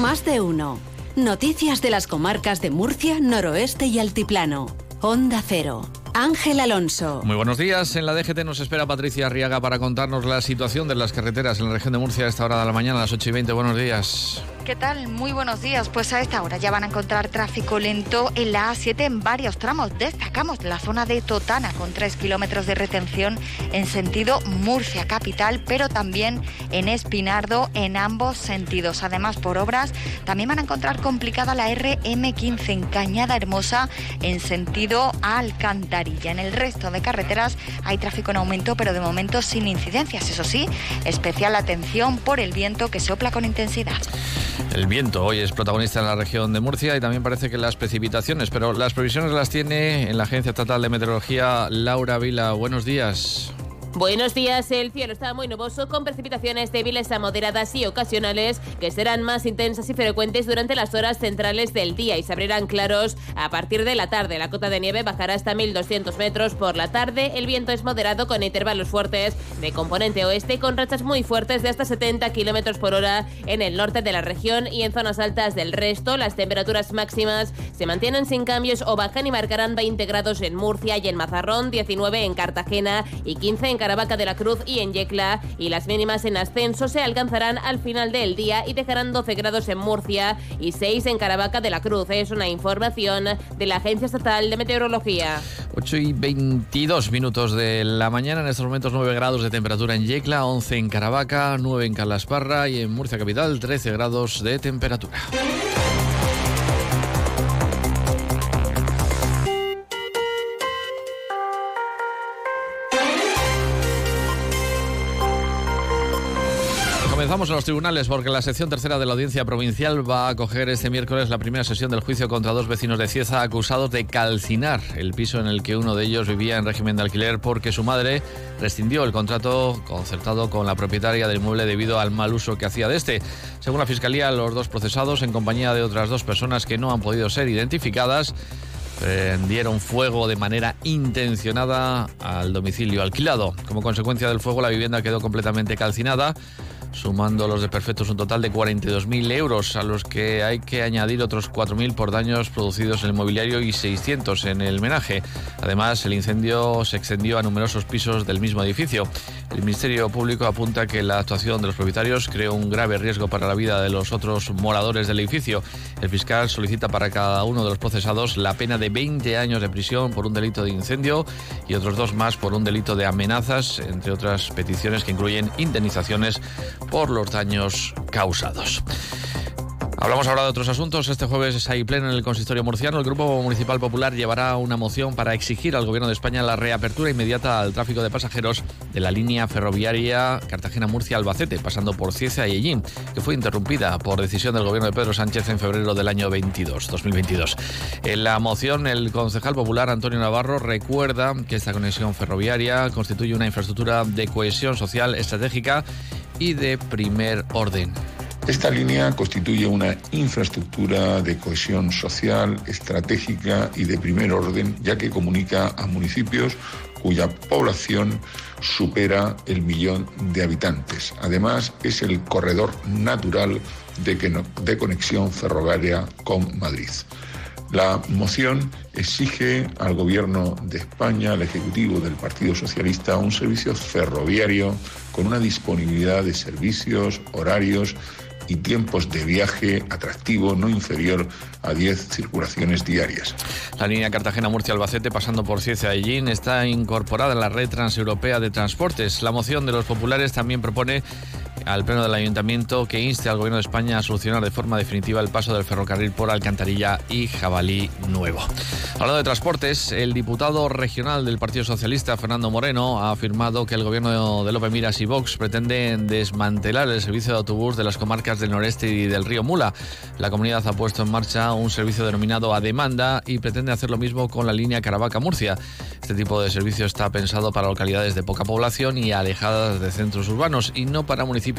Más de uno. Noticias de las comarcas de Murcia, Noroeste y Altiplano. Onda Cero. Ángel Alonso. Muy buenos días. En la DGT nos espera Patricia Arriaga para contarnos la situación de las carreteras en la región de Murcia a esta hora de la mañana, a las 8 y 20. Buenos días. ¿Qué tal? Muy buenos días. Pues a esta hora ya van a encontrar tráfico lento en la A7 en varios tramos. Destacamos la zona de Totana con 3 kilómetros de retención en sentido Murcia capital, pero también en Espinardo en ambos sentidos. Además, por obras, también van a encontrar complicada la RM15 en Cañada Hermosa en sentido Alcántara. En el resto de carreteras hay tráfico en aumento, pero de momento sin incidencias. Eso sí, especial atención por el viento que sopla con intensidad. El viento hoy es protagonista en la región de Murcia y también parece que las precipitaciones, pero las previsiones las tiene en la Agencia Estatal de Meteorología Laura Vila. Buenos días. Buenos días, el cielo está muy nuboso con precipitaciones débiles a moderadas y ocasionales que serán más intensas y frecuentes durante las horas centrales del día y se abrirán claros a partir de la tarde. La cota de nieve bajará hasta 1200 metros por la tarde. El viento es moderado con intervalos fuertes de componente oeste con rachas muy fuertes de hasta 70 kilómetros por hora en el norte de la región y en zonas altas del resto. Las temperaturas máximas se mantienen sin cambios o bajan y marcarán 20 grados en Murcia y en Mazarrón, 19 en Cartagena y 15 en Caravaca de la Cruz y en Yecla y las mínimas en ascenso se alcanzarán al final del día y dejarán 12 grados en Murcia y 6 en Caravaca de la Cruz. Es una información de la Agencia Estatal de Meteorología. 8 y 22 minutos de la mañana, en estos momentos 9 grados de temperatura en Yecla, 11 en Caravaca, 9 en Calasparra y en Murcia Capital 13 grados de temperatura. Comenzamos en los tribunales porque la sección tercera de la Audiencia Provincial va a acoger este miércoles la primera sesión del juicio contra dos vecinos de Cieza acusados de calcinar el piso en el que uno de ellos vivía en régimen de alquiler porque su madre rescindió el contrato concertado con la propietaria del inmueble debido al mal uso que hacía de este. Según la Fiscalía, los dos procesados, en compañía de otras dos personas que no han podido ser identificadas, prendieron fuego de manera intencionada al domicilio alquilado. Como consecuencia del fuego, la vivienda quedó completamente calcinada sumando los desperfectos un total de 42.000 euros, a los que hay que añadir otros 4.000 por daños producidos en el mobiliario y 600 en el menaje. Además, el incendio se extendió a numerosos pisos del mismo edificio. El Ministerio Público apunta que la actuación de los propietarios creó un grave riesgo para la vida de los otros moradores del edificio. El fiscal solicita para cada uno de los procesados la pena de 20 años de prisión por un delito de incendio y otros dos más por un delito de amenazas, entre otras peticiones que incluyen indemnizaciones por los daños causados. Hablamos ahora de otros asuntos. Este jueves hay pleno en el consistorio murciano. El Grupo Municipal Popular llevará una moción para exigir al Gobierno de España la reapertura inmediata al tráfico de pasajeros de la línea ferroviaria Cartagena-Murcia-Albacete, pasando por Cieza y Ellín, que fue interrumpida por decisión del Gobierno de Pedro Sánchez en febrero del año 22, 2022. En la moción, el concejal popular Antonio Navarro recuerda que esta conexión ferroviaria constituye una infraestructura de cohesión social estratégica y de primer orden. Esta línea constituye una infraestructura de cohesión social, estratégica y de primer orden, ya que comunica a municipios cuya población supera el millón de habitantes. Además, es el corredor natural de, conexión ferroviaria con Madrid. La moción exige al Gobierno de España, al Ejecutivo del Partido Socialista, un servicio ferroviario con una disponibilidad de servicios, horarios y tiempos de viaje atractivo no inferior a 10 circulaciones diarias. La línea Cartagena-Murcia-Albacete pasando por Cieza y está incorporada en la red transeuropea de transportes. La moción de los populares también propone al Pleno del Ayuntamiento que inste al Gobierno de España a solucionar de forma definitiva el paso del ferrocarril por Alcantarilla y Jabalí Nuevo. Hablando de transportes, el diputado regional del Partido Socialista, Fernando Moreno, ha afirmado que el Gobierno de López Miras y Vox pretenden desmantelar el servicio de autobús de las comarcas del noreste y del río Mula. La comunidad ha puesto en marcha un servicio denominado a demanda y pretende hacer lo mismo con la línea Caravaca-Murcia. Este tipo de servicio está pensado para localidades de poca población y alejadas de centros urbanos y no para municipios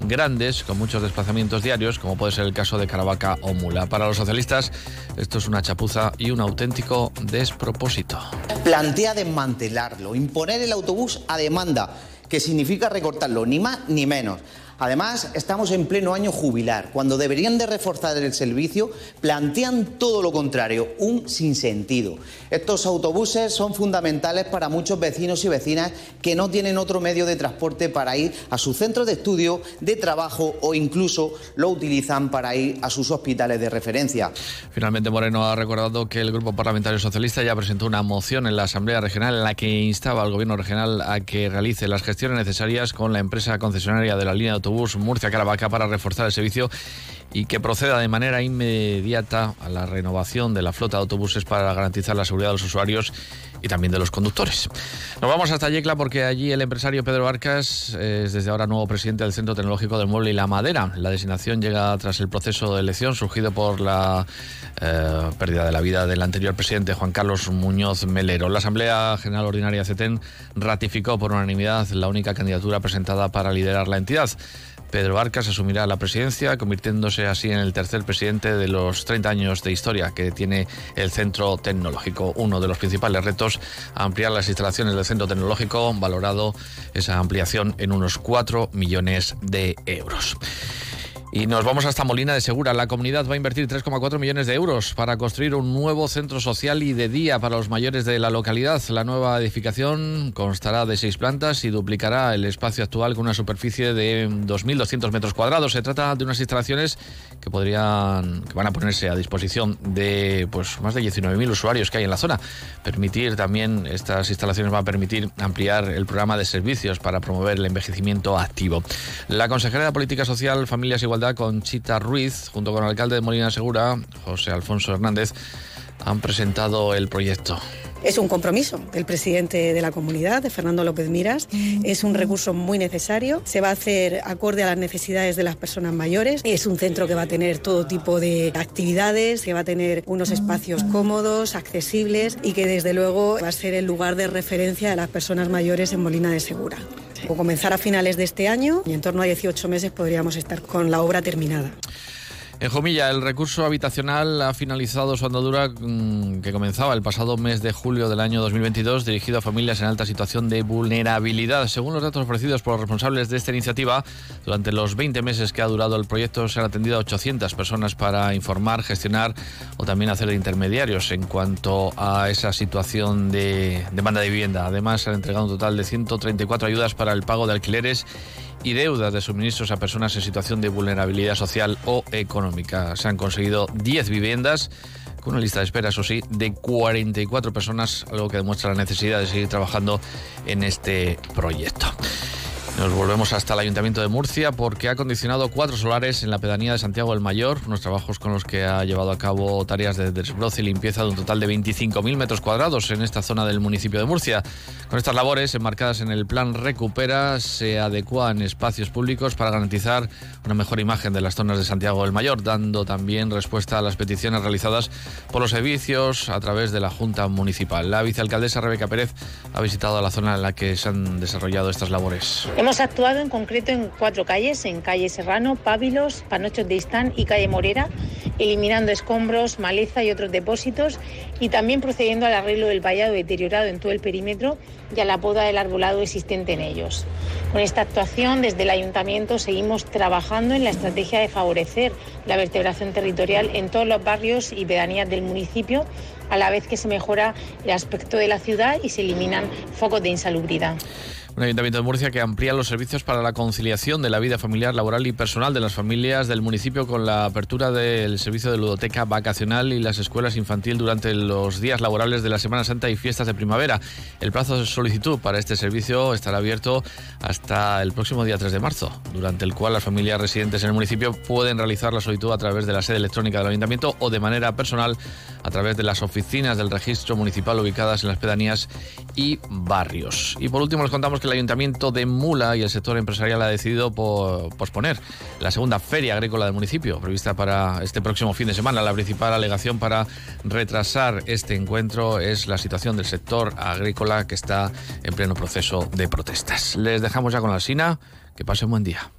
grandes con muchos desplazamientos diarios, como puede ser el caso de Caravaca o Mula. Para los socialistas, esto es una chapuza y un auténtico despropósito. Plantea desmantelarlo, imponer el autobús a demanda, que significa recortarlo, ni más ni menos. Además, estamos en pleno año jubilar. Cuando deberían de reforzar el servicio, plantean todo lo contrario, un sinsentido. Estos autobuses son fundamentales para muchos vecinos y vecinas que no tienen otro medio de transporte para ir a su centro de estudio, de trabajo o incluso lo utilizan para ir a sus hospitales de referencia. Finalmente, Moreno ha recordado que el Grupo Parlamentario Socialista ya presentó una moción en la Asamblea Regional en la que instaba al Gobierno regional a que realice las gestiones necesarias con la empresa concesionaria de la línea de autobús Murcia-Caravaca para reforzar el servicio y que proceda de manera inmediata a la renovación de la flota de autobuses para garantizar la seguridad de los usuarios y también de los conductores. Nos vamos hasta Yecla porque allí el empresario Pedro Arcas es desde ahora nuevo presidente del Centro Tecnológico del Mueble y la Madera. La designación llega tras el proceso de elección surgido por la eh, pérdida de la vida del anterior presidente Juan Carlos Muñoz Melero. La Asamblea General Ordinaria CETEN ratificó por unanimidad la única candidatura presentada para liderar la entidad. Pedro Arcas asumirá la presidencia, convirtiéndose así en el tercer presidente de los 30 años de historia que tiene el Centro Tecnológico. Uno de los principales retos, ampliar las instalaciones del Centro Tecnológico, valorado esa ampliación en unos 4 millones de euros. Y nos vamos hasta Molina de Segura. La comunidad va a invertir 3,4 millones de euros para construir un nuevo centro social y de día para los mayores de la localidad. La nueva edificación constará de seis plantas y duplicará el espacio actual con una superficie de 2.200 metros cuadrados. Se trata de unas instalaciones que podrían, van a ponerse a disposición de pues más de 19.000 usuarios que hay en la zona. Permitir también estas instalaciones va a permitir ampliar el programa de servicios para promover el envejecimiento activo. La consejera de Política Social, Familias y Igualdad con Chita Ruiz, junto con el alcalde de Molina Segura, José Alfonso Hernández, han presentado el proyecto. Es un compromiso del presidente de la comunidad, de Fernando López Miras. Es un recurso muy necesario. Se va a hacer acorde a las necesidades de las personas mayores. Es un centro que va a tener todo tipo de actividades, que va a tener unos espacios cómodos, accesibles y que desde luego va a ser el lugar de referencia de las personas mayores en Molina de Segura. O comenzar a finales de este año y en torno a 18 meses podríamos estar con la obra terminada. En Jomilla, el recurso habitacional ha finalizado su andadura mm, que comenzaba el pasado mes de julio del año 2022, dirigido a familias en alta situación de vulnerabilidad. Según los datos ofrecidos por los responsables de esta iniciativa, durante los 20 meses que ha durado el proyecto se han atendido a 800 personas para informar, gestionar o también hacer de intermediarios en cuanto a esa situación de demanda de vivienda. Además, se han entregado un total de 134 ayudas para el pago de alquileres y deudas de suministros a personas en situación de vulnerabilidad social o económica. Se han conseguido 10 viviendas con una lista de espera, eso sí, de 44 personas, algo que demuestra la necesidad de seguir trabajando en este proyecto. Nos volvemos hasta el Ayuntamiento de Murcia porque ha condicionado cuatro solares en la pedanía de Santiago del Mayor, unos trabajos con los que ha llevado a cabo tareas de desbroce y limpieza de un total de 25.000 metros cuadrados en esta zona del municipio de Murcia. Con estas labores, enmarcadas en el plan Recupera, se adecuan espacios públicos para garantizar una mejor imagen de las zonas de Santiago del Mayor, dando también respuesta a las peticiones realizadas por los servicios a través de la Junta Municipal. La vicealcaldesa Rebeca Pérez ha visitado la zona en la que se han desarrollado estas labores. Hemos actuado en concreto en cuatro calles, en calle Serrano, Pábilos, Panochos de Istán y calle Morera, eliminando escombros, maleza y otros depósitos y también procediendo al arreglo del vallado deteriorado en todo el perímetro y a la poda del arbolado existente en ellos. Con esta actuación, desde el ayuntamiento seguimos trabajando en la estrategia de favorecer la vertebración territorial en todos los barrios y pedanías del municipio, a la vez que se mejora el aspecto de la ciudad y se eliminan focos de insalubridad. Un ayuntamiento de Murcia que amplía los servicios para la conciliación de la vida familiar, laboral y personal de las familias del municipio con la apertura del servicio de ludoteca vacacional y las escuelas infantil durante los días laborables de la Semana Santa y fiestas de primavera. El plazo de solicitud para este servicio estará abierto hasta el próximo día 3 de marzo, durante el cual las familias residentes en el municipio pueden realizar la solicitud a través de la sede electrónica del ayuntamiento o de manera personal a través de las oficinas del registro municipal ubicadas en las pedanías y barrios. Y por último les contamos que el Ayuntamiento de Mula y el sector empresarial ha decidido posponer la segunda feria agrícola del municipio, prevista para este próximo fin de semana. La principal alegación para retrasar este encuentro es la situación del sector agrícola que está en pleno proceso de protestas. Les dejamos ya con la Sina. Que pasen buen día.